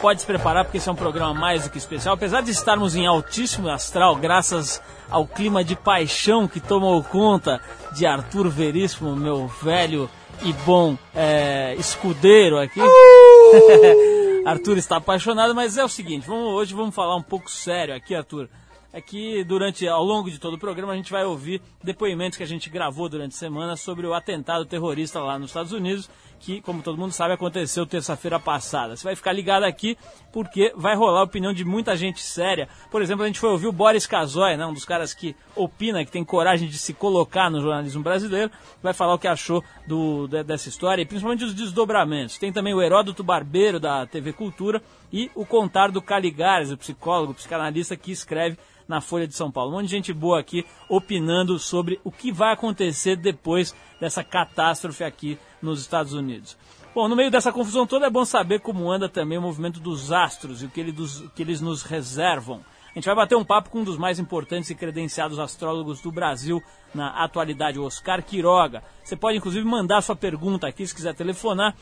pode se preparar porque esse é um programa mais do que especial. Apesar de estarmos em altíssimo astral, graças ao clima de paixão que tomou conta de Arthur Veríssimo, meu velho e bom é, escudeiro aqui. Arthur está apaixonado, mas é o seguinte, vamos, hoje vamos falar um pouco sério aqui, Arthur é que durante, ao longo de todo o programa, a gente vai ouvir depoimentos que a gente gravou durante a semana sobre o atentado terrorista lá nos Estados Unidos, que, como todo mundo sabe, aconteceu terça-feira passada. Você vai ficar ligado aqui porque vai rolar a opinião de muita gente séria. Por exemplo, a gente foi ouvir o Boris Casoy, né, um dos caras que opina, que tem coragem de se colocar no jornalismo brasileiro, vai falar o que achou do, dessa história e principalmente os desdobramentos. Tem também o Heródoto Barbeiro, da TV Cultura, e o contar do Caligares, o psicólogo, o psicanalista que escreve na Folha de São Paulo. Um monte de gente boa aqui opinando sobre o que vai acontecer depois dessa catástrofe aqui nos Estados Unidos. Bom, no meio dessa confusão toda é bom saber como anda também o movimento dos astros e o que, ele dos, que eles nos reservam. A gente vai bater um papo com um dos mais importantes e credenciados astrólogos do Brasil na atualidade, Oscar Quiroga. Você pode inclusive mandar sua pergunta aqui se quiser telefonar.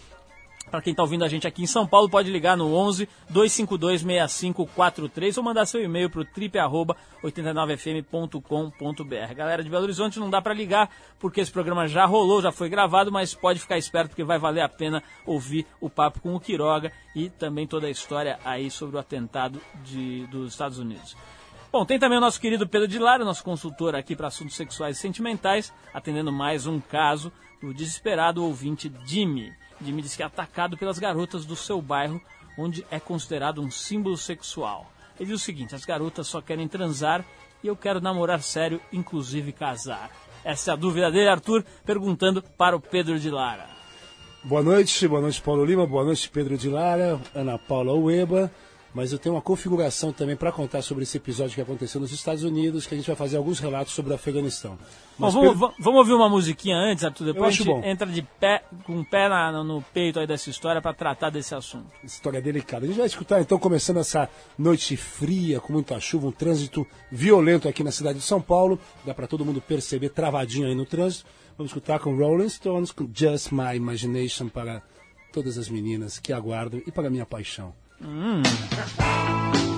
Para quem está ouvindo a gente aqui em São Paulo, pode ligar no 11 252 6543 ou mandar seu e-mail para o trip89fm.com.br. Galera de Belo Horizonte, não dá para ligar porque esse programa já rolou, já foi gravado, mas pode ficar esperto porque vai valer a pena ouvir o papo com o Quiroga e também toda a história aí sobre o atentado de, dos Estados Unidos. Bom, tem também o nosso querido Pedro de Lara, nosso consultor aqui para assuntos sexuais e sentimentais, atendendo mais um caso do desesperado ouvinte Jimmy. Jimmy diz que é atacado pelas garotas do seu bairro, onde é considerado um símbolo sexual. Ele diz o seguinte: as garotas só querem transar e eu quero namorar sério, inclusive casar. Essa é a dúvida dele, Arthur, perguntando para o Pedro de Lara. Boa noite, boa noite, Paulo Lima, boa noite, Pedro de Lara, Ana Paula Ueba mas eu tenho uma configuração também para contar sobre esse episódio que aconteceu nos Estados Unidos, que a gente vai fazer alguns relatos sobre o Afeganistão. Bom, vamos, vamos, ouvir uma musiquinha antes, Arthur, depois a gente bom. entra de pé, com o pé na, no peito aí dessa história para tratar desse assunto. História delicada. A gente vai escutar então, começando essa noite fria, com muita chuva, um trânsito violento aqui na cidade de São Paulo, dá para todo mundo perceber, travadinho aí no trânsito. Vamos escutar com Rolling Stones, com Just My Imagination para todas as meninas que aguardam e para a minha paixão. Mm.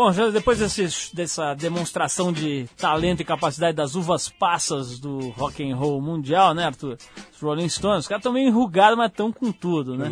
Bom, já depois desse, dessa demonstração de talento e capacidade das uvas passas do rock and roll mundial, né, Arthur? Os Rolling Stones, os caras estão meio enrugados, mas estão com tudo, né?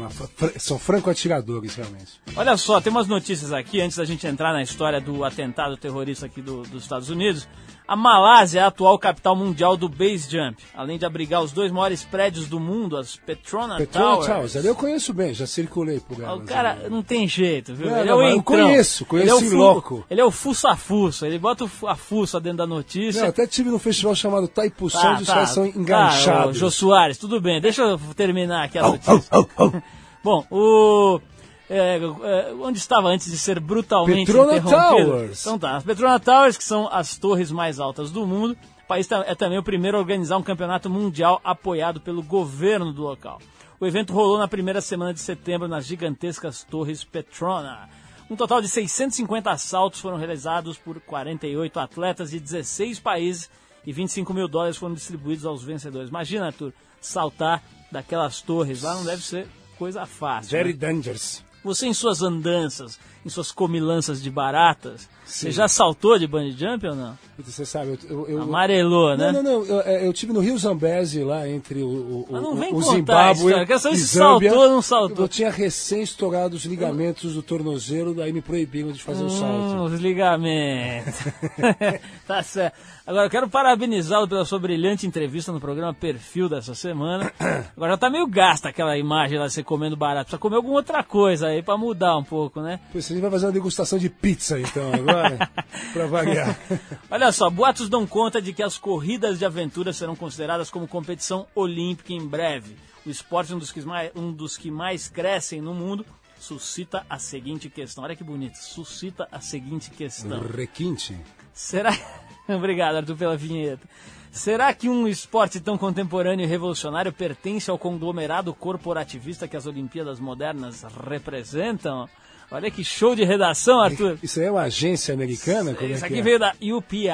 São franco-atiradores, realmente. Olha só, tem umas notícias aqui, antes da gente entrar na história do atentado terrorista aqui do, dos Estados Unidos. A Malásia é a atual capital mundial do base jump, além de abrigar os dois maiores prédios do mundo, as Petronas Petrona Towers. Towers. Ali eu conheço bem, já circulei por O elas. cara ali. não tem jeito, viu? Não, ele não, é o mas eu entrão. conheço, conheço ele é o loco. Ele é o fuça-fuça, ele bota o a fuça dentro da notícia. Não, até tive num festival chamado Taipução, Tá, onde os tá, caras são Tá, enganchados. ô, Jô Soares, tudo bem, deixa eu terminar aqui a notícia. au, au, au. Bom, o. é, é, onde estava antes de ser brutalmente Petrona interrompido? Towers. Então tá, as Petrona Towers, que são as torres mais altas do mundo. O país ta- é também o primeiro a organizar um campeonato mundial apoiado pelo governo do local. O evento rolou na primeira semana de setembro nas gigantescas torres Petrona. Um total de 650 assaltos foram realizados por 48 atletas de 16 países e 25 mil dólares foram distribuídos aos vencedores. Imagina, Arthur, saltar daquelas torres lá não deve ser coisa fácil. Jerry né? Dangers. Você em suas andanças, em suas comilanças de baratas. Você já saltou de bungee jump ou não? Você sabe, eu... eu, eu Amarelou, né? Não, não, não. Eu, é, eu tive no Rio Zambezi, lá entre o, o, Mas não o- vem o a Zimbábue história, e se Zâmbia. saltou ou não saltou. Eu tinha recém estourado os ligamentos do tornozelo, daí me proibiram de fazer o Hum, salto. os ligamentos. tá certo. Agora, eu quero parabenizá-lo pela sua brilhante entrevista no programa Perfil dessa semana. Agora já tá meio gasta aquela imagem lá de você comendo barato. Precisa comer alguma outra coisa aí pra mudar um pouco, né? Pô, Você vai fazer uma degustação de pizza, então, agora, pra variar. Olha só, boatos dão conta de que as corridas de aventura serão consideradas como competição olímpica em breve. O esporte, um dos que mais, um dos que mais crescem no mundo, suscita a seguinte questão. Olha que bonito, suscita a seguinte questão. Requinte. Será. Obrigado, Arthur, pela vinheta. Será que um esporte tão contemporâneo e revolucionário pertence ao conglomerado corporativista que as Olimpíadas modernas representam? Olha que show de redação, Arthur. Isso aí é uma agência americana? Como Isso é aqui que é? veio da UPI.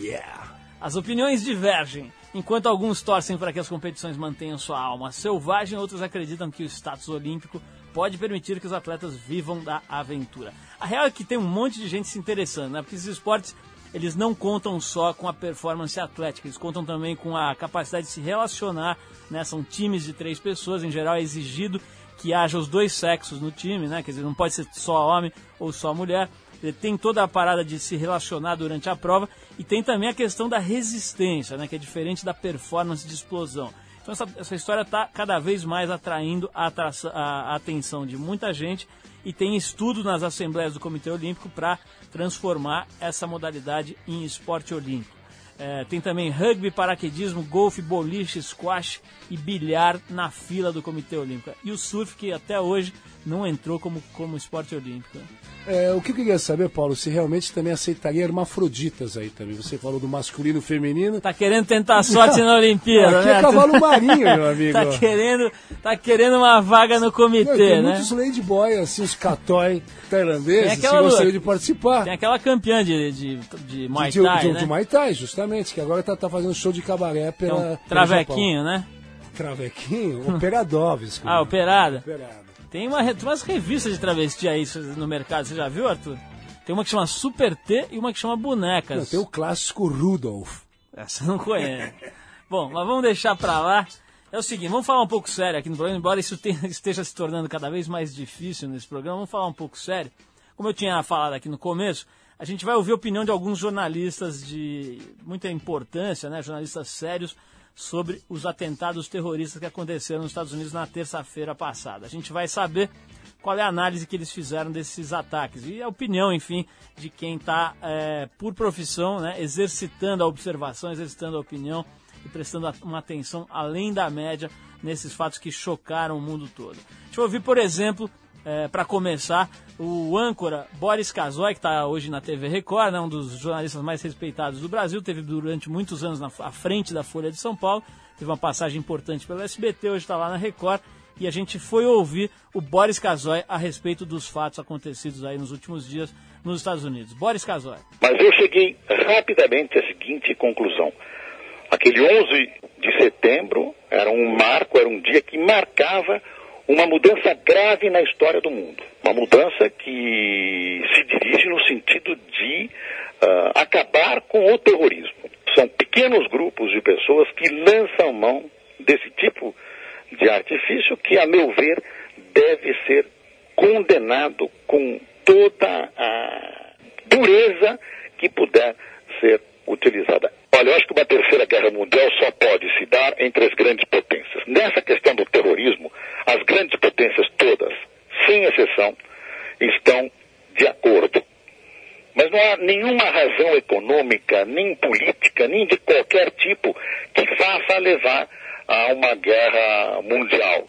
Yeah. As opiniões divergem. Enquanto alguns torcem para que as competições mantenham sua alma selvagem, outros acreditam que o status olímpico pode permitir que os atletas vivam da aventura. A real é que tem um monte de gente se interessando, né? Porque esses esportes, eles não contam só com a performance atlética, eles contam também com a capacidade de se relacionar, né? São times de três pessoas, em geral é exigido que haja os dois sexos no time, né? Quer dizer, não pode ser só homem ou só mulher. Ele tem toda a parada de se relacionar durante a prova e tem também a questão da resistência, né, que é diferente da performance de explosão. Então essa, essa história está cada vez mais atraindo a, a- a atenção de muita gente e tem estudo nas assembleias do Comitê Olímpico para transformar essa modalidade em esporte olímpico. É, tem também rugby, paraquedismo, golfe, boliche, squash e bilhar na fila do Comitê Olímpico. E o surf, que até hoje não entrou como, como esporte olímpico. né? É, o que eu queria saber, Paulo, se realmente também aceitaria hermafroditas aí também. Você falou do masculino e feminino. Tá querendo tentar sorte na Olimpíada, Aqui né? é cavalo marinho, meu amigo. Tá querendo, tá querendo uma vaga no Não, comitê, tem né? muitos ladyboy, assim, os catói tailandeses que gostariam de participar. Tem aquela campeã de, de, de Muay de, Thai, de, né? de Muay Thai, justamente, que agora tá, tá fazendo show de cabaré É pela. um pelo travequinho, né? Travequinho? Operadovski. Ah, operada. Operado. Tem, uma, tem umas revistas de travesti aí no mercado, você já viu, Arthur? Tem uma que chama Super T e uma que chama Não, Bonecas. tem o clássico Rudolph. Essa eu não conheço. Bom, mas vamos deixar pra lá. É o seguinte, vamos falar um pouco sério aqui no programa, embora isso tenha- esteja se tornando cada vez mais difícil nesse programa, vamos falar um pouco sério. Como eu tinha falado aqui no começo, a gente vai ouvir a opinião de alguns jornalistas de muita importância, né, jornalistas sérios, sobre os atentados terroristas que aconteceram nos Estados Unidos na terça-feira passada. A gente vai saber qual é a análise que eles fizeram desses ataques e a opinião, enfim, de quem está por profissão, né, exercitando a observação, exercitando a opinião e prestando uma atenção além da média nesses fatos que chocaram o mundo todo. Deixa eu ouvir, por exemplo, para começar, o âncora Boris Kazoy, que está hoje na TV Record, né, um dos jornalistas mais respeitados do Brasil, teve durante muitos anos na, à frente da Folha de São Paulo, teve uma passagem importante pelo SBT, hoje está lá na Record, e a gente foi ouvir o Boris Kazoy a respeito dos fatos acontecidos aí nos últimos dias nos Estados Unidos. Boris Kazoy. Mas eu cheguei rapidamente à seguinte conclusão. Aquele 11 de setembro era um marco, era um dia que marcava uma mudança grave na história do mundo. Uma mudança que se dirige no sentido de uh, acabar com o terrorismo. São pequenos grupos de pessoas que lançam mão desse tipo de artifício que, a meu ver, deve ser condenado com toda a dureza que puder ser utilizada. Olha, eu acho que uma terceira guerra mundial só pode se dar entre as grandes potências. Nessa questão do terrorismo, as grandes potências todas, sem exceção, estão de acordo. Mas não há nenhuma razão econômica, nem política, nem de qualquer tipo que faça levar a uma guerra mundial.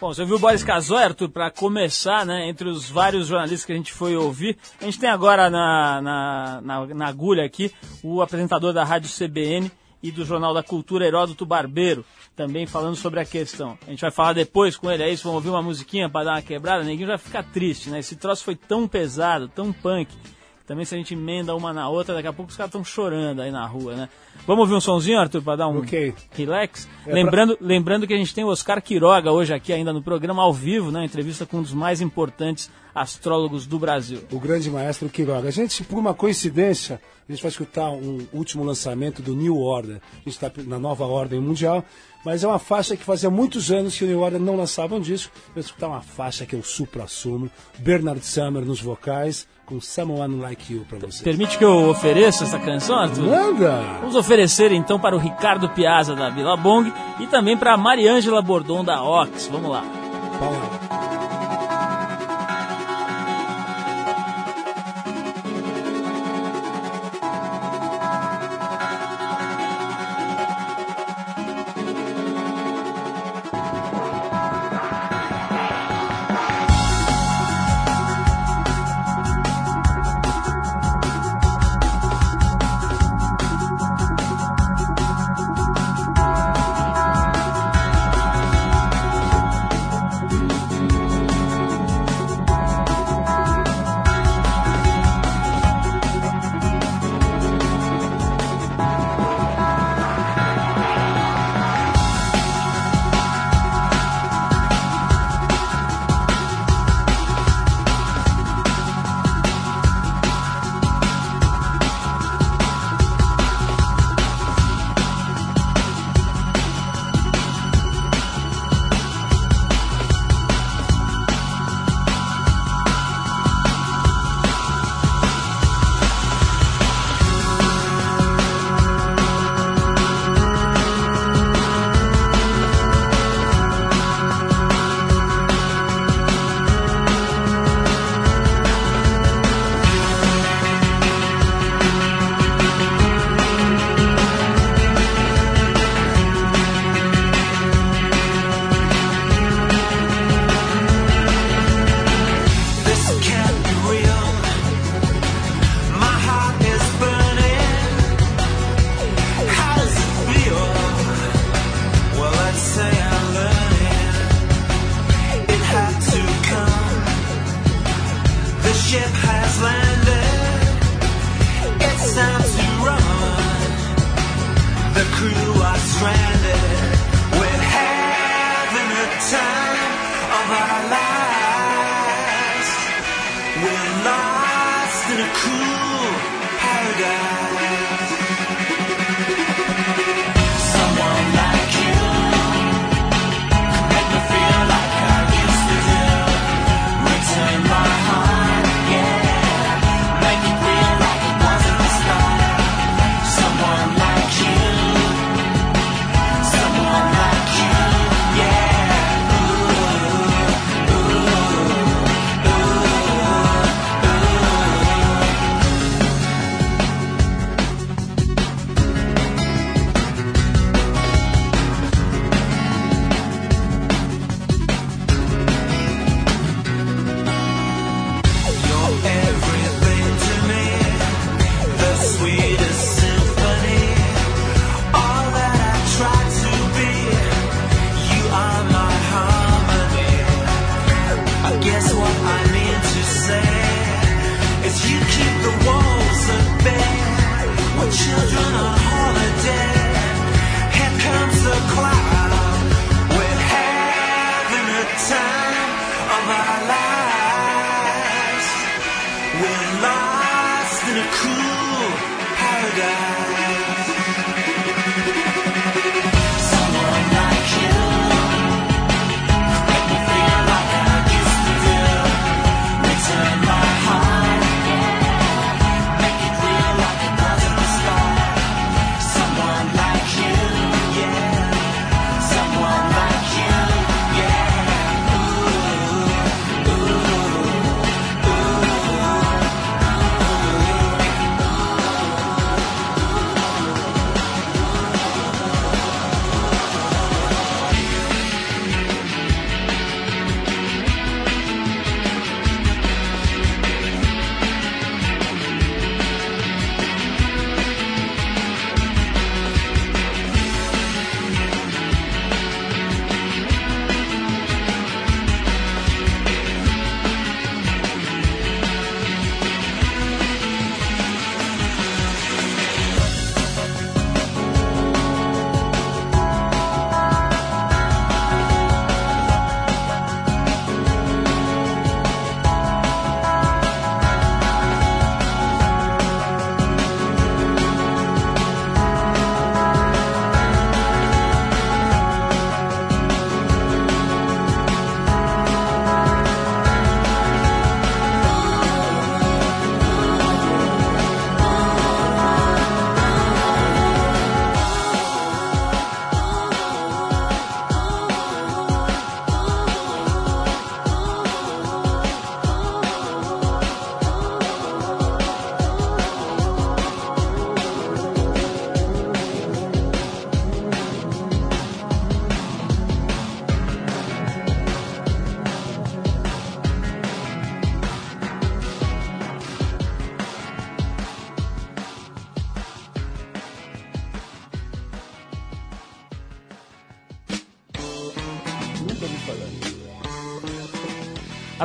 Bom, você viu o Boris Casoy, Arthur, para começar, né, entre os vários jornalistas que a gente foi ouvir. A gente tem agora na, na, na, na agulha aqui o apresentador da Rádio CBN e do Jornal da Cultura, Heródoto Barbeiro, também falando sobre a questão. A gente vai falar depois com ele, é isso, vamos ouvir uma musiquinha para dar uma quebrada, ninguém vai ficar triste, né? Esse troço foi tão pesado, tão punk, também se a gente emenda uma na outra, daqui a pouco os caras estão chorando aí na rua, né? Vamos ouvir um sonzinho, Arthur, para dar um okay. relax? É lembrando, pra... lembrando que a gente tem o Oscar Quiroga hoje aqui ainda no programa ao vivo, né? Entrevista com um dos mais importantes astrólogos do Brasil. O grande maestro Quiroga. A gente, por uma coincidência, a gente vai escutar um último lançamento do New Order. A gente está na nova ordem mundial, mas é uma faixa que fazia muitos anos que o New Order não lançava um disco. Vou escutar uma faixa que eu supra-assumo. Bernard Summer nos vocais, com Someone Like You para você. Permite que eu ofereça essa canção, Arthur? Manda! Vamos oferecer então para o Ricardo Piazza da Vila Bong e também para a Mariângela Bordon da Ox. Vamos lá. Vamos lá.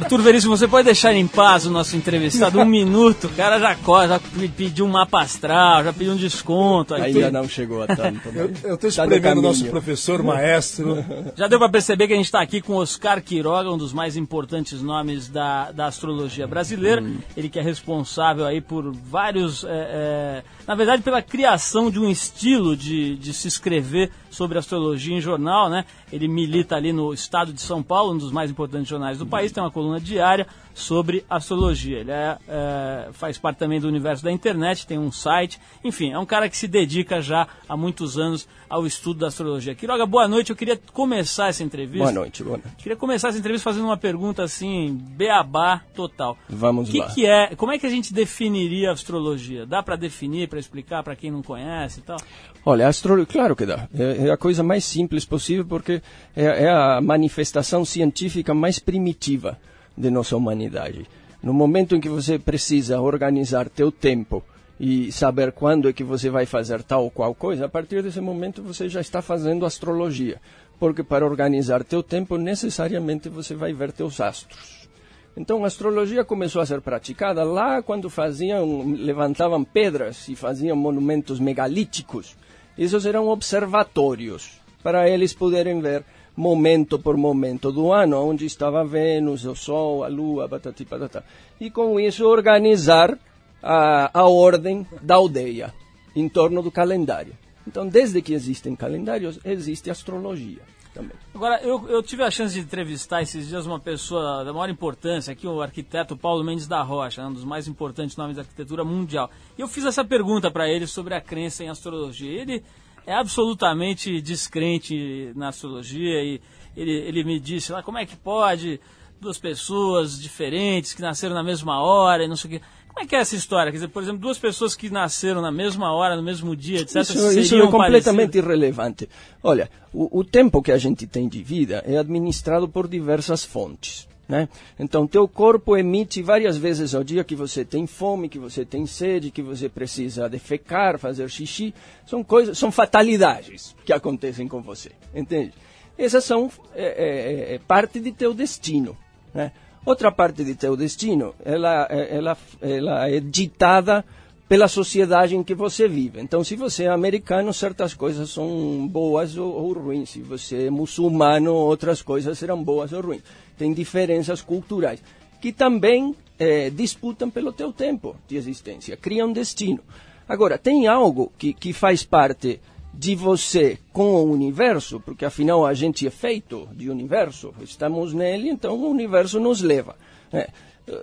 Arthur Veríssimo, você pode deixar em paz o nosso entrevistado um minuto? O cara já, já pediu um mapa astral, já pediu um desconto. Ainda não chegou a tanto. eu estou tá espremendo o nosso professor, maestro. Já deu para perceber que a gente está aqui com Oscar Quiroga, um dos mais importantes nomes da, da astrologia brasileira. Hum. Ele que é responsável aí por vários... É, é, na verdade, pela criação de um estilo de, de se escrever sobre astrologia em jornal, né? Ele milita ali no Estado de São Paulo, um dos mais importantes jornais do país, tem uma coluna diária sobre astrologia. Ele é, é, faz parte também do universo da internet, tem um site, enfim, é um cara que se dedica já há muitos anos ao estudo da astrologia. Quiroga, boa noite. Eu queria começar essa entrevista. Boa noite, boa noite. Queria começar essa entrevista fazendo uma pergunta assim, beabá total. Vamos que lá. Que é, como é que a gente definiria a astrologia? Dá para definir, para explicar para quem não conhece e tal? Olha, astrologia, claro que dá. É, é, a coisa mais simples possível porque é, é a manifestação científica mais primitiva de nossa humanidade. No momento em que você precisa organizar teu tempo e saber quando é que você vai fazer tal ou qual coisa, a partir desse momento você já está fazendo astrologia. Porque para organizar teu tempo, necessariamente você vai ver teus astros. Então a astrologia começou a ser praticada lá quando faziam, levantavam pedras e faziam monumentos megalíticos. Esses eram observatórios para eles poderem ver momento por momento do ano, onde estava Vênus, o Sol, a Lua, patati patatá. E com isso organizar a, a ordem da aldeia em torno do calendário. Então, desde que existem calendários, existe astrologia também. Agora, eu, eu tive a chance de entrevistar esses dias uma pessoa da maior importância aqui, o arquiteto Paulo Mendes da Rocha, um dos mais importantes nomes da arquitetura mundial. E eu fiz essa pergunta para ele sobre a crença em astrologia. Ele é absolutamente descrente na astrologia e ele, ele me disse lá como é que pode duas pessoas diferentes que nasceram na mesma hora e não sei o que. Como é que é essa história? Quer dizer, por exemplo, duas pessoas que nasceram na mesma hora, no mesmo dia, etc. Isso, isso é completamente irrelevante. Olha, o, o tempo que a gente tem de vida é administrado por diversas fontes. Né? Então, teu corpo emite várias vezes ao dia que você tem fome, que você tem sede, que você precisa defecar, fazer xixi. São coisas, são fatalidades que acontecem com você, entende? Essas são é, é, é parte de teu destino, né? Outra parte de teu destino, ela, é, ela, ela é ditada pela sociedade em que você vive. Então, se você é americano, certas coisas são boas ou, ou ruins. Se você é muçulmano, outras coisas serão boas ou ruins tem diferenças culturais, que também é, disputam pelo teu tempo de existência, criam destino. Agora, tem algo que, que faz parte de você com o universo, porque afinal a gente é feito de universo, estamos nele, então o universo nos leva. É,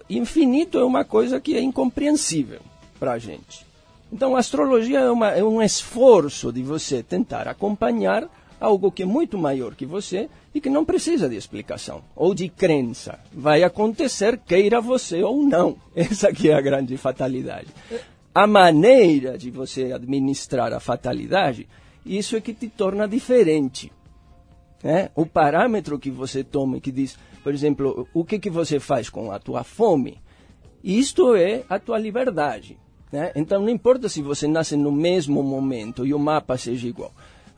infinito é uma coisa que é incompreensível para a gente. Então a astrologia é, uma, é um esforço de você tentar acompanhar algo que é muito maior que você e que não precisa de explicação ou de crença. Vai acontecer, queira você ou não. Essa que é a grande fatalidade. A maneira de você administrar a fatalidade, isso é que te torna diferente. Né? O parâmetro que você toma, que diz, por exemplo, o que, que você faz com a tua fome, isto é a tua liberdade. Né? Então não importa se você nasce no mesmo momento e o mapa seja igual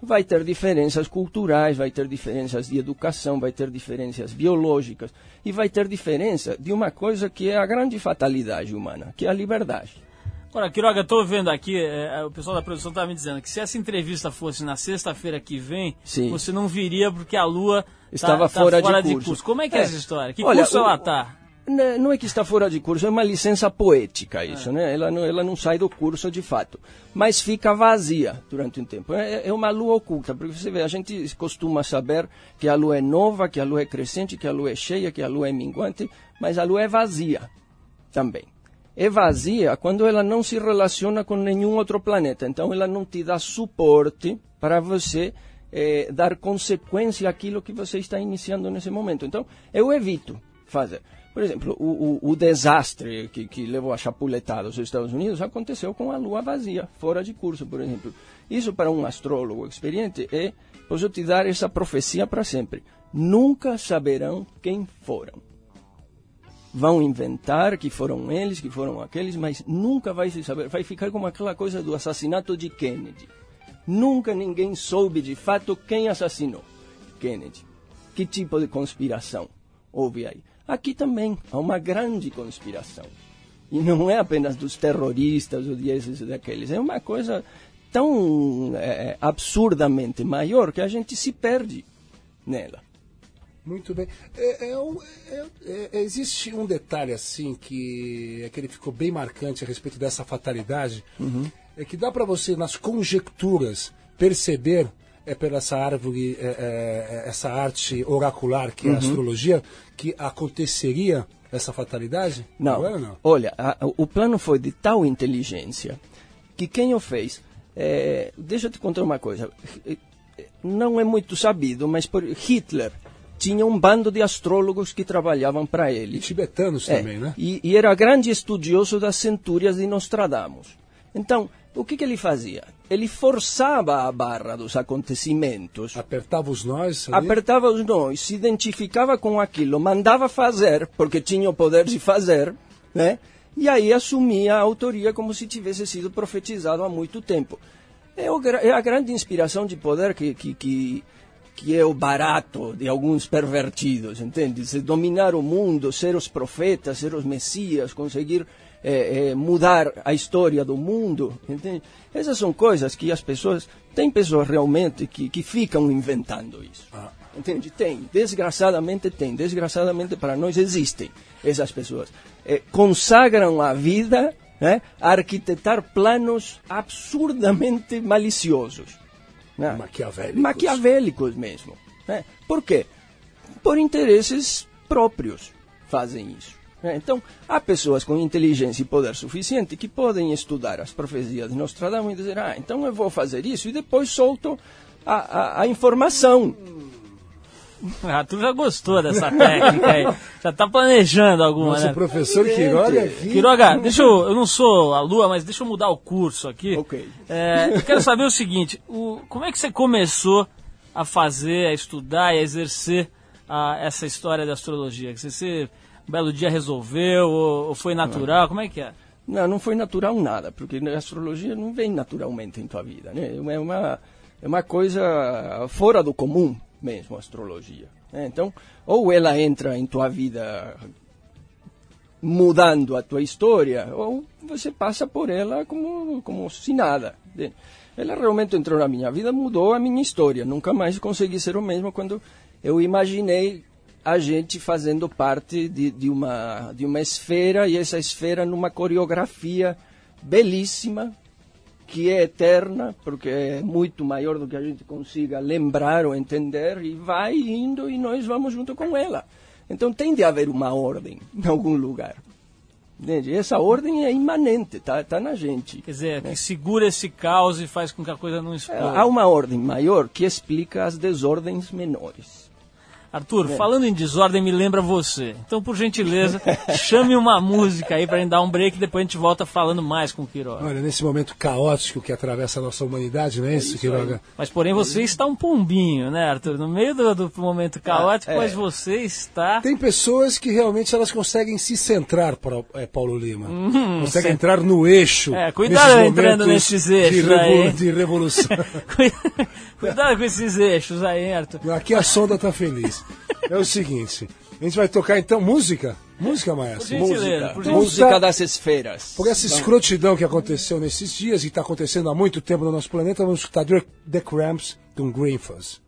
vai ter diferenças culturais, vai ter diferenças de educação, vai ter diferenças biológicas e vai ter diferença de uma coisa que é a grande fatalidade humana, que é a liberdade. Agora, Quiroga, estou vendo aqui, é, é, o pessoal da produção estava me dizendo que se essa entrevista fosse na sexta-feira que vem, Sim. você não viria porque a Lua tá, estava tá, fora, tá fora de, curso. de, curso. Como é que é, é essa história? Que Olha, curso ela está? Né, não é que está fora de curso, é uma licença poética isso, é. né? Ela não, ela não sai do curso de fato, mas fica vazia durante um tempo. É, é uma lua oculta, porque você vê, a gente costuma saber que a lua é nova, que a lua é crescente, que a lua é cheia, que a lua é minguante, mas a lua é vazia também. É vazia quando ela não se relaciona com nenhum outro planeta, então ela não te dá suporte para você é, dar consequência àquilo que você está iniciando nesse momento. Então, eu evito fazer. Por exemplo, o, o, o desastre que, que, levou a chapuletada aos Estados Unidos aconteceu com a lua vazia, fora de curso, por exemplo. Isso para um astrólogo experiente é, posso te dar essa profecia para sempre. Nunca saberão quem foram. Vão inventar que foram eles, que foram aqueles, mas nunca vai se saber. Vai ficar como aquela coisa do assassinato de Kennedy. Nunca ninguém soube de fato quem assassinou Kennedy que tipo de conspiração houve aí? Aqui também há uma grande conspiração. E não é apenas dos terroristas ou desses daqueles, é uma coisa tão é, absurdamente maior que a gente se perde nela. Muito bem. É, é, é, é, existe um detalhe assim que é que ele ficou bem marcante a respeito dessa fatalidade, uhum. é que dá para você nas conjecturas perceber é pela essa árvore, é, essa arte oracular que é a uhum. astrologia, que aconteceria essa fatalidade? Não. não, não? Olha, a, o plano foi de tal inteligência que quem o fez é, deixa eu te contar uma coisa. Não é muito sabido, mas por Hitler tinha um bando de astrólogos que trabalhavam para ele. E tibetanos é, também, né? E, e, era grande estudioso das centúrias de Nostradamus. Então, o que, que ele fazia? Ele forçava a barra dos acontecimentos. Apertava os nós? Ali? Apertava os nós, se identificava com aquilo, mandava fazer, porque tinha o poder de fazer, né? E aí assumia a autoria como se tivesse sido profetizado há muito tempo. É, o, é a grande inspiração de poder que, que, que, que, é o barato de alguns pervertidos, entende? Se dominar o mundo, ser os profetas, ser os messias, conseguir é, é, mudar a história do mundo, entende? Essas são coisas que as pessoas... Tem pessoas realmente que, que ficam inventando isso. Ah. Entende? Tem. Desgraçadamente tem. Desgraçadamente para nós existem essas pessoas. É, consagram a vida né, a arquitetar planos absurdamente maliciosos. Né? Maquiavélicos. Maquiavélicos mesmo. Né? Por quê? Por interesses próprios fazem isso. Né? Então, há pessoas com inteligência e poder suficiente que podem estudar as profecias de Nostradamus e dizer, ah, então eu vou fazer isso e depois solto a, a, a informação. Ah, tu já gostou dessa técnica aí. Já tá planejando alguma, Nossa, né? professor Quiroga aqui. Quiroga, deixa eu, eu não sou a lua, mas deixa eu mudar o curso aqui. Ok. É, eu quero saber o seguinte, o, como é que você começou a fazer, a estudar e a exercer a, essa história da astrologia? Você, você um belo dia resolveu ou, ou foi natural? Não. Como é que é? Não, não foi natural nada, porque a astrologia não vem naturalmente em tua vida, né? É uma, é uma coisa fora do comum mesmo a astrologia. Né? Então, ou ela entra em tua vida mudando a tua história, ou você passa por ela como, como se nada. Ela realmente entrou na minha vida, mudou a minha história. Nunca mais consegui ser o mesmo quando eu imaginei a gente fazendo parte de, de, uma, de uma esfera, e essa esfera numa coreografia belíssima, que é eterna, porque é muito maior do que a gente consiga lembrar ou entender, e vai indo e nós vamos junto com ela. Então tem de haver uma ordem em algum lugar. Entende? Essa ordem é imanente, tá, tá na gente. Quer dizer, né? que segura esse caos e faz com que a coisa não exploda. Há uma ordem maior que explica as desordens menores. Arthur, é. falando em desordem, me lembra você. Então, por gentileza, chame uma música aí pra gente dar um break e depois a gente volta falando mais com o Quiroga. Olha, nesse momento caótico que atravessa a nossa humanidade, não é, é isso, Quiroga? Aí. Mas, porém, você está um pombinho, né, Arthur? No meio do, do momento caótico, é, mas você está... Tem pessoas que realmente elas conseguem se centrar, é, Paulo Lima. Hum, conseguem entrar no eixo. É, cuidado entrando nesses eixos de, revolu de revolução. cuidado com esses eixos aí, Arthur. Aqui a sonda está feliz. É o seguinte, a gente vai tocar então música? Música, Maestro? Música. Por música das esferas. Por essa escrotidão que aconteceu nesses dias e está acontecendo há muito tempo no nosso planeta, vamos escutar The Cramps com Green Fuzz.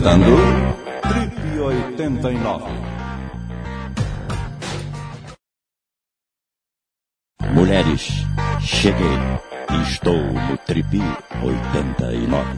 Apresentando Trip 89. Mulheres, cheguei. Estou no Trip 89.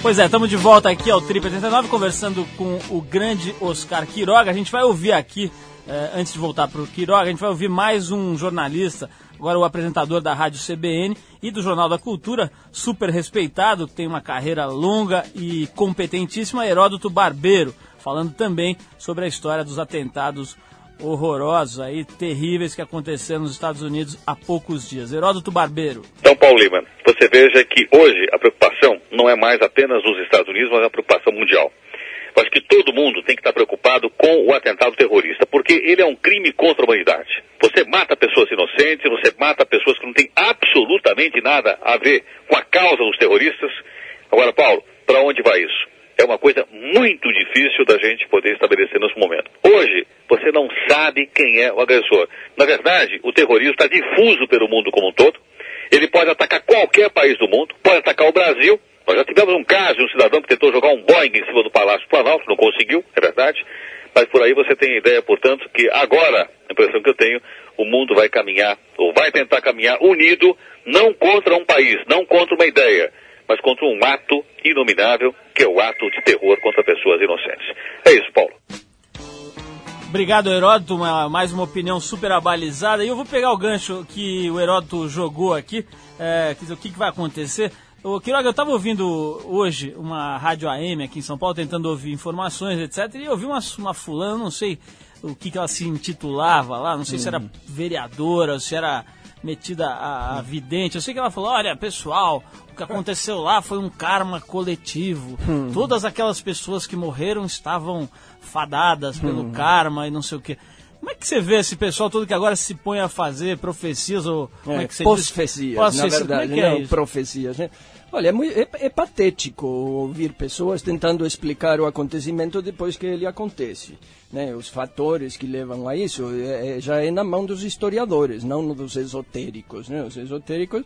Pois é, estamos de volta aqui ao Trip 89 conversando com o grande Oscar Quiroga. A gente vai ouvir aqui, eh, antes de voltar para o Quiroga, a gente vai ouvir mais um jornalista, agora o apresentador da Rádio CBN e do Jornal da Cultura, super respeitado, tem uma carreira longa e competentíssima, Heródoto Barbeiro, falando também sobre a história dos atentados horrorosos aí, terríveis que aconteceram nos Estados Unidos há poucos dias. Heródoto Barbeiro. Então, Paulo Lima, você veja que hoje a preocupação não é mais apenas nos Estados Unidos, mas é uma preocupação mundial. Eu acho que todo mundo tem que estar preocupado com o atentado terrorista, porque ele é um crime contra a humanidade. Você mata pessoas inocentes, você mata pessoas que não têm absolutamente nada a ver com a causa dos terroristas. Agora, Paulo, para onde vai isso? é uma coisa muito difícil da gente poder estabelecer nesse momento. Hoje, você não sabe quem é o agressor. Na verdade, o terrorismo está difuso pelo mundo como um todo. Ele pode atacar qualquer país do mundo, pode atacar o Brasil. Nós já tivemos um caso de um cidadão que tentou jogar um Boeing em cima do Palácio Planalto, não conseguiu, é verdade. Mas por aí você tem ideia, portanto, que agora, a impressão que eu tenho, o mundo vai caminhar, ou vai tentar caminhar unido, não contra um país, não contra uma ideia, mas contra um ato inominável, que é o ato de terror contra pessoas inocentes. É isso, Paulo. Obrigado, Heródoto. Uma, mais uma opinião super abalizada. E eu vou pegar o gancho que o Heródoto jogou aqui. É, quer dizer, o que, que vai acontecer? O Quiroga, eu estava ouvindo hoje uma rádio AM aqui em São Paulo, tentando ouvir informações, etc. E eu vi uma, uma fulana, não sei o que, que ela se intitulava lá, não sei uhum. se era vereadora, se era metida a, a, vidente. Eu sei que ela falou: olha, pessoal, o que aconteceu lá foi um karma coletivo. Hum. Todas aquelas pessoas que morreram estavam fadadas pelo hum. karma e não sei o quê. Como é que você vê esse pessoal todo que agora se põe a fazer profecias ou como é, é que você profecias, diz? na verdade, é não, profecias, né? Olha, é, muito, é, é, patético ouvir pessoas tentando explicar o acontecimento depois que ele acontece. Né? Os fatores que levam a isso é, é já é na mão dos historiadores, não dos esotéricos. Né? Os esotéricos.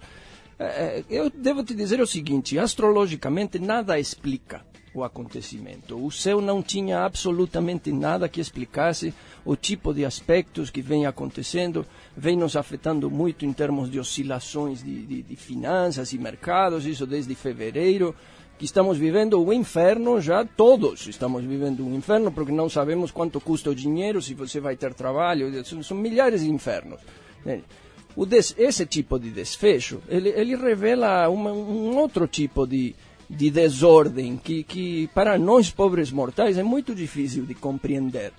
É, é, eu devo te dizer o seguinte: astrologicamente nada explica o acontecimento. O céu não tinha absolutamente nada que explicasse o tipo de aspectos que vem acontecendo, vem nos afetando muito em termos de oscilações de, de, de finanças e mercados, isso desde fevereiro, que estamos vivendo o inferno já todos. Estamos vivendo um inferno porque não sabemos quanto custa o dinheiro se você vai ter trabalho são, milhares de infernos. Des, esse tipo de desfecho ele, ele revela uma, um outro tipo de, de desordem que, que para nós pobres mortais é muito difícil de compreender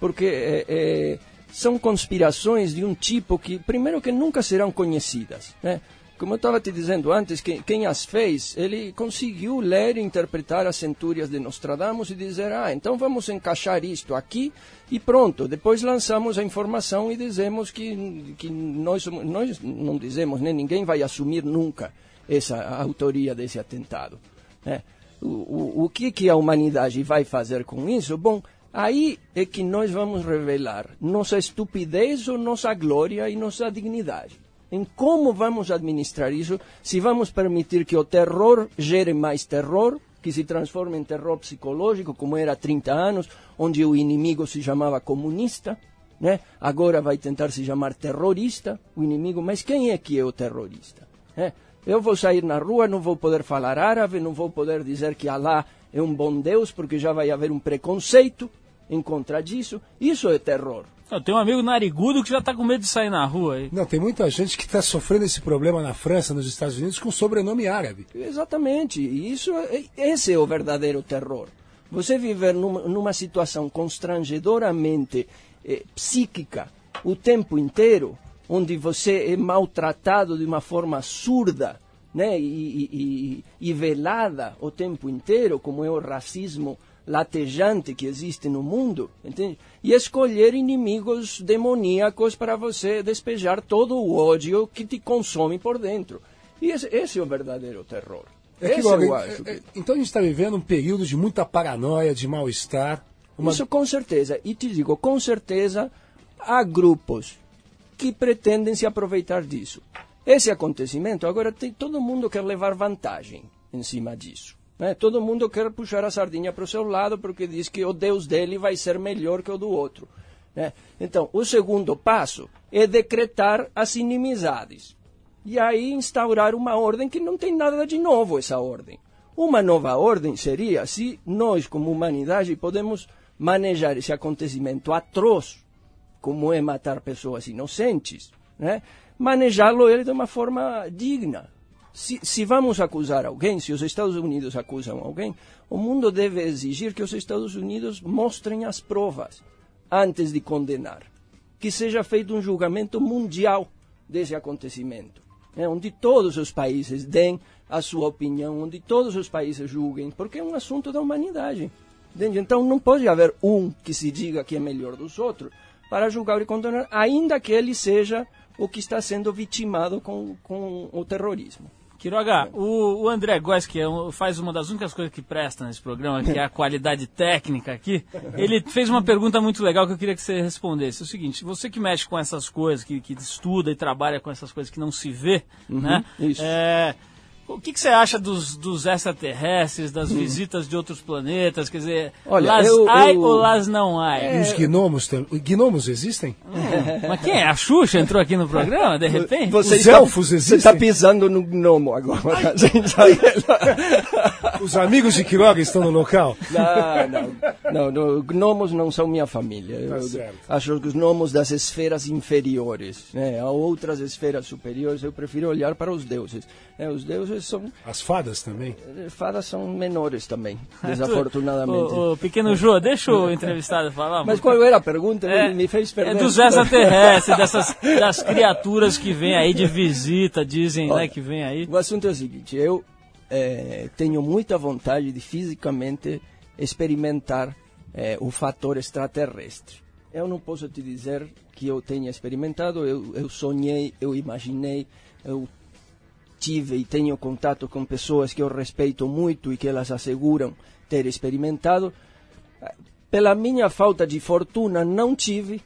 porque é, é, são conspirações de um tipo que, primeiro, que nunca serão conhecidas. Né? Como eu estava te dizendo antes, que, quem as fez, ele conseguiu ler e interpretar as centúrias de Nostradamus e dizer, ah, então vamos encaixar isto aqui e pronto. Depois lançamos a informação e dizemos que, que nós, nós não dizemos, né? ninguém vai assumir nunca essa autoria desse atentado. Né? O, o, o que, que a humanidade vai fazer com isso? Bom, Aí é que nós vamos revelar nossa estupidez ou nossa glória e nossa dignidade. Em como vamos administrar isso, se vamos permitir que o terror gere mais terror, que se transforme em terror psicológico, como era há 30 anos, onde o inimigo se chamava comunista, né? agora vai tentar se chamar terrorista, o inimigo, mas quem é que é o terrorista? Né? Eu vou sair na rua, não vou poder falar árabe, não vou poder dizer que Allah é um bom Deus, porque já vai haver um preconceito em contra disso. Isso é terror. Eu tenho um amigo narigudo que já está com medo de sair na rua aí. Não, tem muita gente que está sofrendo esse problema na França, nos Estados Unidos, com sobrenome árabe. Exatamente. Isso, é, esse é o verdadeiro terror. Você viver numa, numa situação constrangedoramente eh, psíquica o tempo inteiro, onde você é maltratado de uma forma surda né, e, e, e, velada o tempo inteiro, como é o racismo latejante que existe no mundo, entende? E escolher inimigos demoníacos para você despejar todo o ódio que te consome por dentro. E esse, esse é o verdadeiro terror. É que, logo, é, é, então a gente está vivendo um período de muita paranoia, de mal-estar. Uma... Isso com certeza. E te digo, com certeza há grupos que pretendem se aproveitar disso. Esse acontecimento, agora tem, todo mundo quer levar vantagem em cima disso. Né? Todo mundo quer puxar a sardinha para o seu lado porque diz que o Deus dele vai ser melhor que o do outro. Né? Então, o segundo passo é decretar as inimizades. E aí instaurar uma ordem que não tem nada de novo essa ordem. Uma nova ordem seria se nós, como humanidade, podemos manejar esse acontecimento atroz, como é matar pessoas inocentes, né? manejá-lo ele de uma forma digna. Se, se vamos acusar alguém, se os Estados Unidos acusam alguém, o mundo deve exigir que os Estados Unidos mostrem as provas antes de condenar. Que seja feito um julgamento mundial desse acontecimento, né? onde todos os países deem a sua opinião, onde todos os países julguem, porque é um assunto da humanidade. Entende? Então não pode haver um que se diga que é melhor dos outros para julgar e condenar, ainda que ele seja o que está sendo vitimado com, com o terrorismo. Quiroga, o, o André Góes, que é um, faz uma das únicas coisas que presta nesse programa, que é a qualidade técnica aqui, ele fez uma pergunta muito legal que eu queria que você respondesse. É o seguinte, você que mexe com essas coisas, que, que estuda e trabalha com essas coisas que não se vê, Uhum, né? isso. É, o que, que você acha dos, dos extraterrestres, das visitas de outros planetas? Quer dizer, Hum. Olha, las eu- ai eu- ou las não ai? E os gnomos também. Gnomos existem? Mas quem é? A Xuxa entrou aqui no programa, de repente? Você Os está, elfos Você existem? está pisando no gnomo agora. Os amigos de Quiroga estão no local? Não, não, não, não, gnomos não são minha família. Tá acho que os gnomos das esferas inferiores, né? há outras esferas superiores, eu prefiro olhar para os deuses. né? Os deuses são, As fadas também? fadas são menores também, É, desafortunadamente. O, o pequeno Jô, deixa o entrevistado falar. Mas qual era a pergunta? É, Ele me fez é perder. dos extraterrestres, dessas das criaturas que vêm aí de visita, dizem, né, que vem aí. O assunto é o seguinte, eu eh, tenho muita vontade de fisicamente experimentar eh, o fator extraterrestre. Eu não posso te dizer que eu tenha experimentado, eu, eu sonhei, eu imaginei, eu tive e tenho contato com pessoas que eu respeito muito e que elas asseguram ter experimentado. Pela minha falta de fortuna, não tive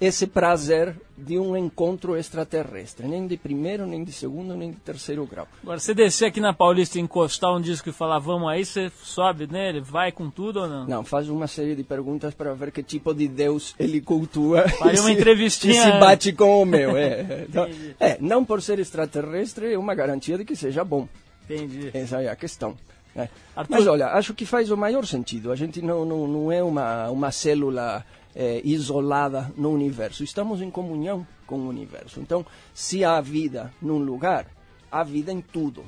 esse prazer de um encontro extraterrestre, nem de primeiro, nem de segundo, nem de terceiro grau. Agora, você descer aqui na Paulista e encostar um disco e falar, vamos aí, você sobe nele, vai com tudo ou não? Não, faz uma série de perguntas para ver que tipo de Deus ele cultua. E uma se- entrevistinha- e se bate com o meu. É. Então, é, não por ser extraterrestre é uma garantia de que seja bom. Entendi. Essa é a questão. né? Arthur- Mas olha, acho que faz o maior sentido. A gente não, não, não é uma, uma célula eh, isolada no universo. Estamos em comunhão com o universo. Então, se há vida num lugar, há vida em tudo.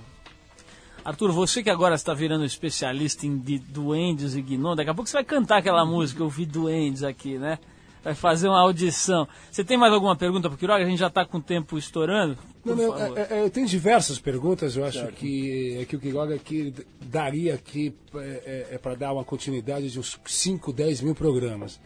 Arthur, você que agora está virando especialista em de duendes e gnomos, daqui a pouco você vai cantar aquela música, eu vi duendes aqui, né? Vai fazer uma audição. Você tem mais alguma pergunta para o Quiroga? A gente já está com o tempo estourando. Não, não, é- é- eu tenho diversas perguntas, eu acho que, é que o Quiroga aqui daria aqui é, para dar uma continuidade de uns 5, 10 mil programas.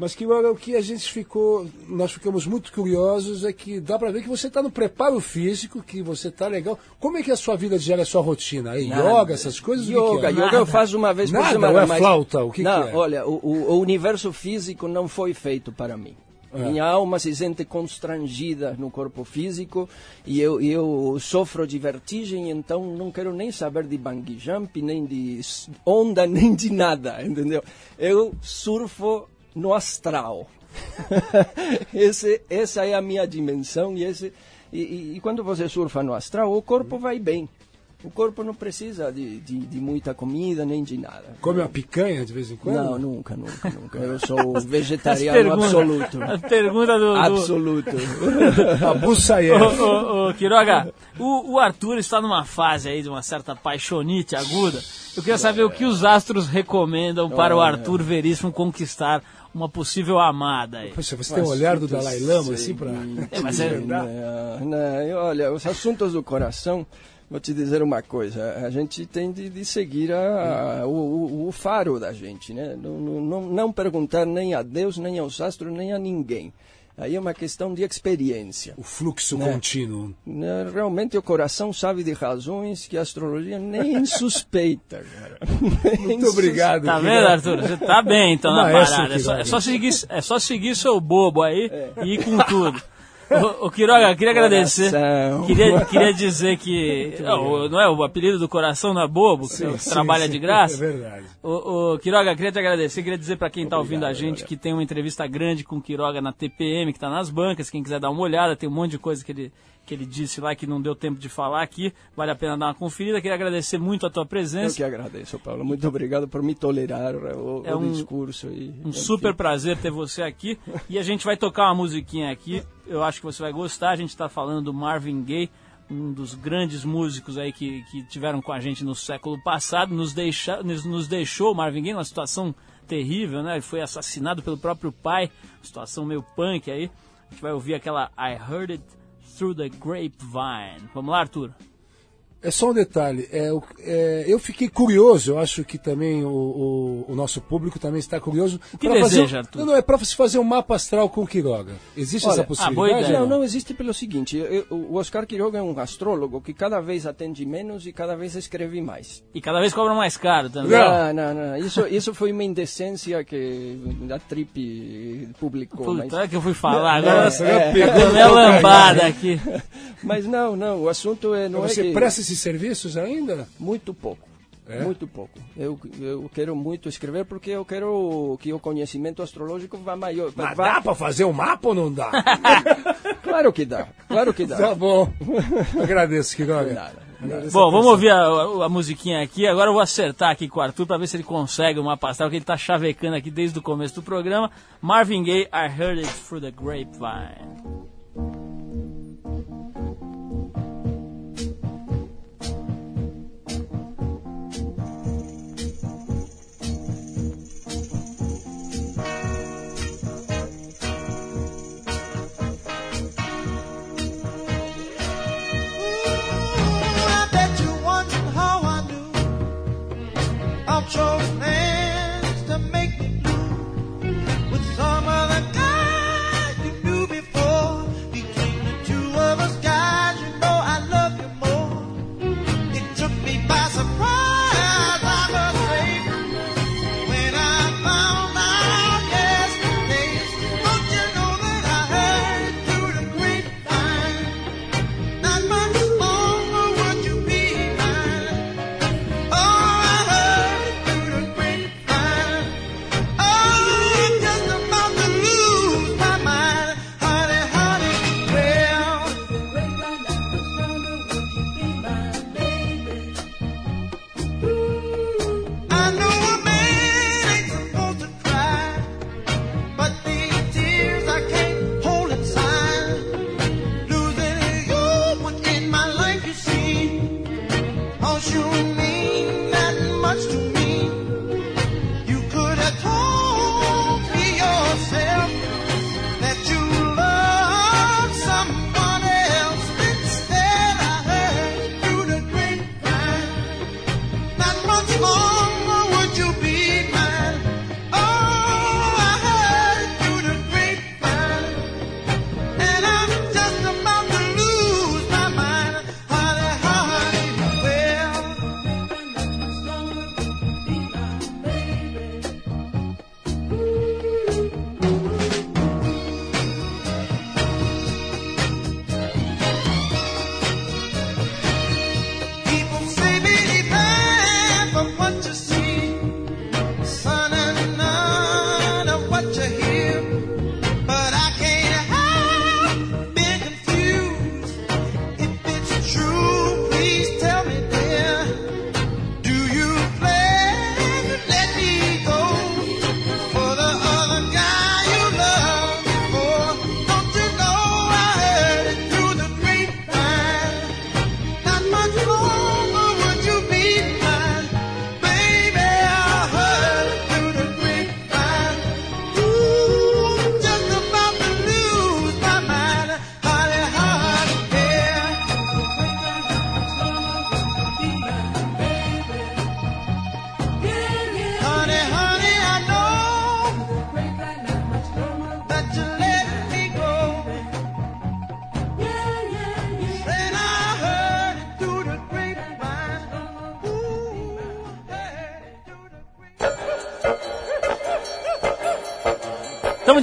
Mas Quiroga, o que a gente ficou, nós ficamos muito curiosos é que dá para ver que você está no preparo físico, que você está legal. Como é que é a sua vida diária, a sua rotina? Aí, yoga, essas coisas? que que Yoga, é? yoga eu faço uma vez por Nada, semana. ou é mas- flauta? O que não, que é? olha, o, o- universo físico não foi feito para mim. É. Minha alma se sente constrangida no corpo físico e eu, eu sofro de vertigem, então não quero nem saber de bungee jump, nem de onda, nem de nada, entendeu? Eu surfo no astral. esse, essa é a minha dimensão e, esse, e, e- e quando você surfa no astral, o corpo vai bem. O corpo não precisa de, de, de muita comida nem de nada. Come uma picanha de vez em quando? Não, nunca, nunca, nunca. Eu sou As vegetariano perguntas- absoluto. As perguntas do, do, Absoluto. Abu. Ô, ô, ô, Quiroga, o, o Arthur está numa fase aí de uma certa paixonite aguda. Eu queria saber o que os astros recomendam para o Arthur Veríssimo conquistar uma possível amada aí. Poxa, você tem um olhar do Dalai Lama, assim, para... É, mas é- Não, não, olha, os assuntos do coração, vou te dizer uma coisa, a gente tem de, de seguir a- a- o, o- o faro da gente, né? Não, não- não, não perguntar nem a Deus, nem aos astros, nem a ninguém. Aí é uma questão de experiência. O fluxo Né? contínuo. Né, Realmente o coração sabe de razões que a astrologia nem suspeita. Cara. Muito obrigado. Tá vendo, Arthur? Você tá bem então na Maestro parada. É só, é só seguir, é só seguir seu bobo aí e ir com tudo. Ô, ô, Quiroga, queria agradecer. Queria, queria dizer que. Não, não é o apelido do coração não é bobo, que Sim, trabalha sim, de graça. É verdade. Ô, ô, Quiroga, queria te agradecer, queria dizer pra quem tá ouvindo a gente que tem uma entrevista grande com o Quiroga na TPM, que tá nas bancas, quem quiser dar uma olhada, tem um monte de coisa que ele, que ele disse lá que não deu tempo de falar aqui, vale a pena dar uma conferida. Queria agradecer muito a tua Eu presença. que agradeço, Paulo. Muito obrigado por me tolerar o, É o um- discurso. E, Um super prazer ter você aqui. E a gente vai tocar uma musiquinha aqui. Eu acho que você vai gostar. A gente está falando do Marvin Gaye, um dos grandes músicos aí que, que tiveram com a gente no século passado. Nos, deixa, nos, nos deixou, Marvin Gaye, numa situação terrível, né? Ele foi assassinado pelo próprio pai. Situação meio punk aí. A gente vai ouvir aquela I Heard It Through the Grapevine. Vamos lá, Arthur? É só um detalhe. É, é, eu fiquei curioso, eu acho que também o, o- o nosso público também está curioso. O que pra fazer, deseja, Arthur? Não, não, é para se fazer um mapa astral com o Quiroga. Existe Olha, essa ah, possibilidade? boa ideia. Não, não existe pelo seguinte, eu- o Oscar Quiroga é um astrólogo que cada vez atende menos e cada vez escreve mais. E cada vez cobra mais caro também. Não. Não, não, não. Isso, isso foi uma indecência que a Trip publicou. mas, Puta, é que eu fui falar agora. Nossa, É, eu pegou Tomei a no lambada aqui. mas não, não. O assunto é não Você é que presta esses serviços ainda? muito pouco. É? Muito pouco. Eu, eu quero muito escrever porque eu quero que o conhecimento astrológico vá maior. Mas vá- dá para fazer um mapa ou não dá? Claro que dá, claro que dá. tá bom. Agradeço, Quiroga. Nada. Agradeço Bom, a vamos ouvir a, a musiquinha aqui. Agora eu vou acertar aqui com o Arthur pra ver se ele consegue uma pastel que ele tá chavecando aqui desde o começo do programa. Marvin Gaye, I Heard It Through the Grapevine.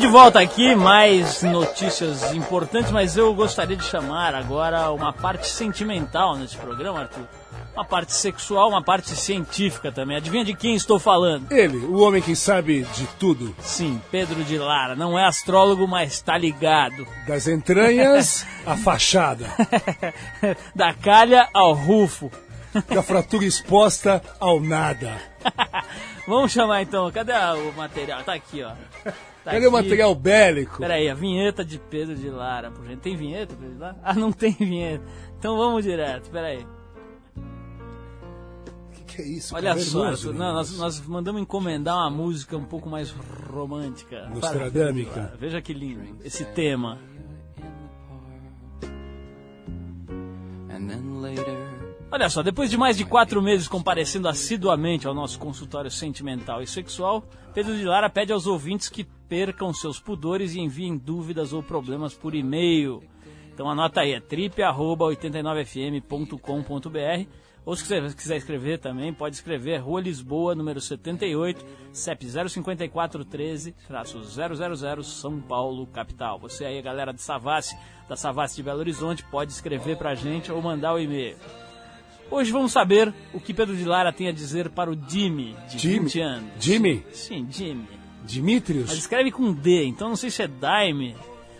De volta aqui, mais notícias importantes, mas eu gostaria de chamar agora uma parte sentimental nesse programa, Arthur. Uma parte sexual, uma parte científica também. Adivinha de quem estou falando? Ele, o homem que sabe de tudo. Sim, Pedro de Lara. Não é astrólogo, mas tá ligado. Das entranhas à fachada. da calha ao rufo. Da fratura exposta ao nada. Vamos chamar então. Cadê o material? Tá aqui, ó. Tá Cadê o aqui. material bélico? Peraí, a vinheta de Pedro de Lara. por exemplo. Tem vinheta, Pedro de Lara? Ah, não tem vinheta. Então vamos direto, peraí. O que, que é isso? Olha só, não, nós, nós mandamos encomendar uma música um pouco mais romântica. Nostradâmica. Veja que lindo esse tema. Olha só, depois de mais de quatro meses comparecendo assiduamente ao nosso consultório sentimental e sexual, Pedro de Lara pede aos ouvintes que percam seus pudores e enviem dúvidas ou problemas por e-mail. Então anota aí, é trip.89fm.com.br ou se quiser, quiser escrever também, pode escrever Rua Lisboa, número 78, CEP 05413-000 São Paulo, capital. Você aí, a galera de Savassi, da Savassi de Belo Horizonte, pode escrever pra gente ou mandar o e-mail. Hoje vamos saber o que Pedro de Lara tem a dizer para o Jimmy, de Jimmy? 20 anos. Jimmy? Sim, Jimmy. Dimitrios? Mas escreve com D, então não sei se é Daime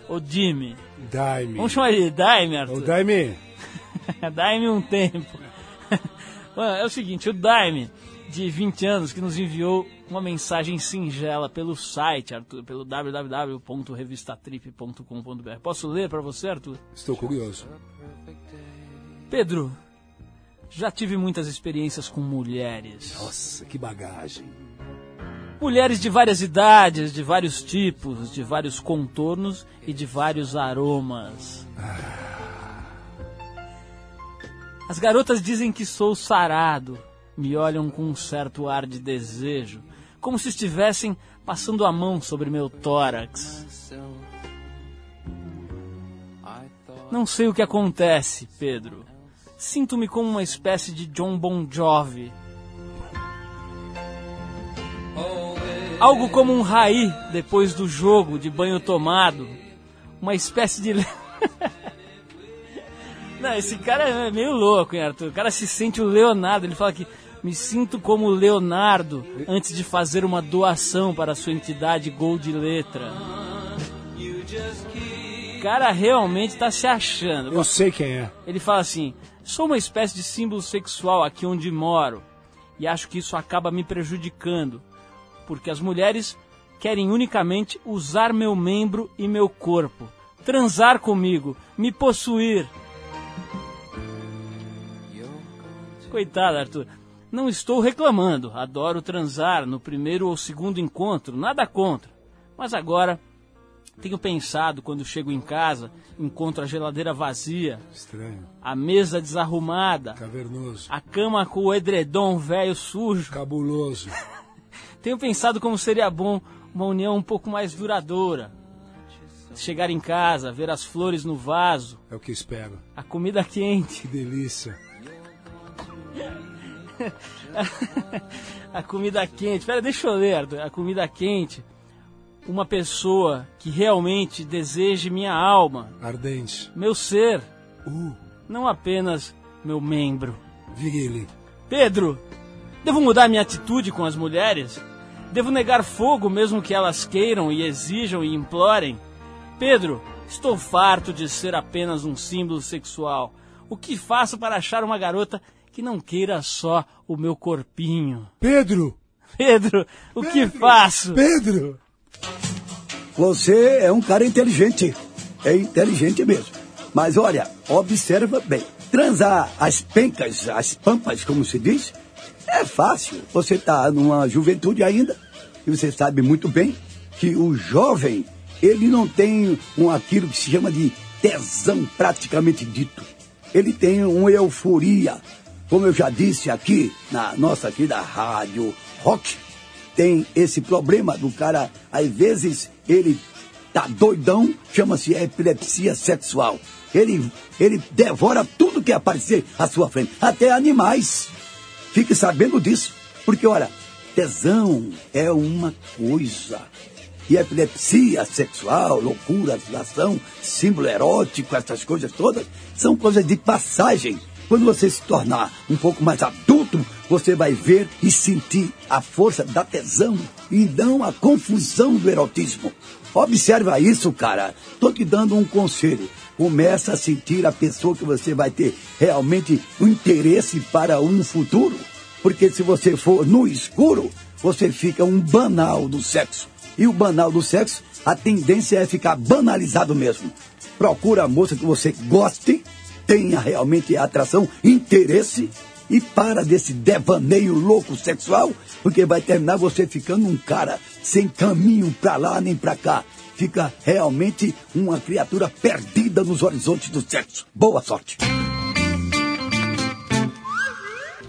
ou Jimmy. Daime. Vamos chamar ele de Daime, Ô, Arthur. Daime, Daime um tempo. Mano, é o seguinte, o Daime, de 20 anos, que nos enviou uma mensagem singela pelo site, Arthur, pelo www.revistatrip.com.br. Posso ler para você, Arthur? estou curioso. Pedro, já tive muitas experiências com mulheres. Nossa, que bagagem. Mulheres de várias idades, de vários tipos, de vários contornos e de vários aromas. As garotas dizem que sou sarado, me olham com um certo ar de desejo, como se estivessem passando a mão sobre meu tórax. Não sei o que acontece, Pedro. Sinto-me como uma espécie de John Bon Jovi. Algo como um raí depois do jogo de banho tomado. Uma espécie de. Não, esse cara é meio louco, hein, Arthur? O cara se sente o Leonardo. Ele fala que me sinto como o Leonardo antes de fazer uma doação para a sua entidade Gol de Letra. O cara realmente tá se achando. Eu sei quem é. Ele fala assim: sou uma espécie de símbolo sexual aqui onde moro e acho que isso acaba me prejudicando, porque as mulheres querem unicamente usar meu membro e meu corpo, transar comigo, me possuir. Coitado, Arthur. Não estou reclamando, adoro transar no primeiro ou segundo encontro, nada contra. Mas agora tenho pensado quando chego em casa, encontro a geladeira vazia, Estranho. a mesa desarrumada, Cavernoso. a cama com o edredom velho sujo. Cabuloso. Tenho pensado como seria bom uma união um pouco mais duradoura. Chegar em casa, ver as flores no vaso, É o que espero. a comida quente, Que delícia. a comida quente. Pera, deixa eu ler, a comida quente. Uma pessoa que realmente deseje minha alma, Ardente. meu ser, Uh, não apenas meu membro. virile. Pedro, devo mudar minha atitude com as mulheres? Devo negar fogo mesmo que elas queiram e exijam e implorem? Pedro, estou farto de ser apenas um símbolo sexual. O que faço para achar uma garota que não queira só o meu corpinho? Pedro! Pedro, o que faço? Pedro! Você é um cara inteligente. É inteligente mesmo. Mas olha, observa bem. Transar as pencas, as pampas, como se diz, é fácil. Você está numa juventude ainda e você sabe muito bem que o jovem, ele não tem um, aquilo que se chama de tesão praticamente dito. Ele tem uma euforia. Como eu já disse aqui, na nossa aqui da rádio rock, tem esse problema do cara, às vezes ele tá doidão, chama-se epilepsia sexual. Ele, ele devora tudo que aparecer à sua frente, até animais. Fique sabendo disso, porque olha, tesão é uma coisa E epilepsia sexual, loucura, agitação, símbolo erótico, essas coisas todas, são coisas de passagem. Quando você se tornar um pouco mais adulto, você vai ver e sentir a força da tesão e não a confusão do erotismo. Observa isso, cara. Tô te dando um conselho. Começa a sentir a pessoa que você vai ter realmente um interesse para um futuro. Porque se você for no escuro, você fica um banal do sexo. E o banal do sexo, a tendência é ficar banalizado mesmo. Procura a moça que você goste, tenha realmente atração, interesse e para desse devaneio louco sexual, porque vai terminar você ficando um cara sem caminho pra lá nem pra cá. Fica realmente uma criatura perdida nos horizontes do sexo. Boa sorte.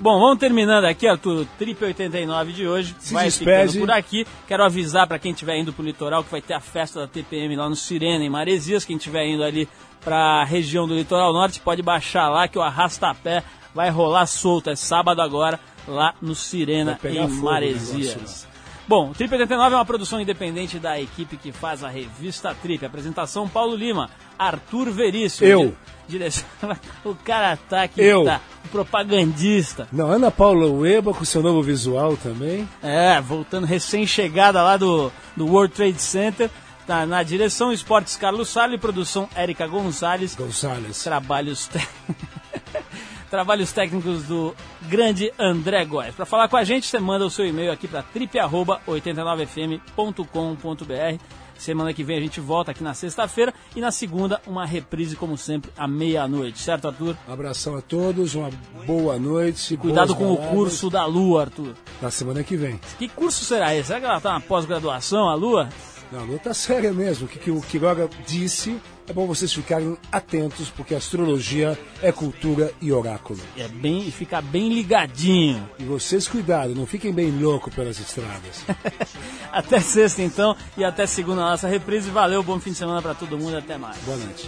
Bom, vamos terminando aqui, Arthur. Trip 89 de hoje Se vai despede. ficando por aqui. Quero avisar para quem estiver indo pro litoral que vai ter a festa da TPM lá no Sirena, em Maresias. Quem estiver indo ali para a região do litoral norte, pode baixar lá que o Arrastapé vai rolar solto. É sábado agora, lá no Sirena, em Maresias. negócio Bom, o Trip 89 é uma produção independente da equipe que faz a revista Trip. Apresentação Paulo Lima, Arthur Veríssimo. Eu. Di- Direção, o cara tá aqui, Eu. tá, o propagandista. Não, Ana Paula Ueba com seu novo visual também. É, voltando recém-chegada lá do, do World Trade Center. Tá na direção Esportes Carlos Salles, produção Érica Gonçalves, Gonçalves. trabalhos, te- trabalhos técnicos do grande André Góes. Para falar com a gente, você manda o seu e-mail aqui para trip89fm.com.br. Semana que vem a gente volta aqui na sexta-feira e na segunda uma reprise como sempre à meia-noite, certo Arthur? Abração a todos, uma boa noite. Cuidado com o baladas. curso da Lua, Arthur. Na semana que vem. Que curso será esse? Será que ela tá na pós-graduação, a Lua? Não, a luta séria mesmo. O que, que o Quiroga disse é bom vocês ficarem atentos, porque astrologia é cultura e oráculo. É bem, e fica bem ligadinho. E vocês, cuidado, não fiquem bem loucos pelas estradas. Até sexta então e até segunda nossa reprise. Valeu, bom fim de semana pra todo mundo, até mais. Boa noite.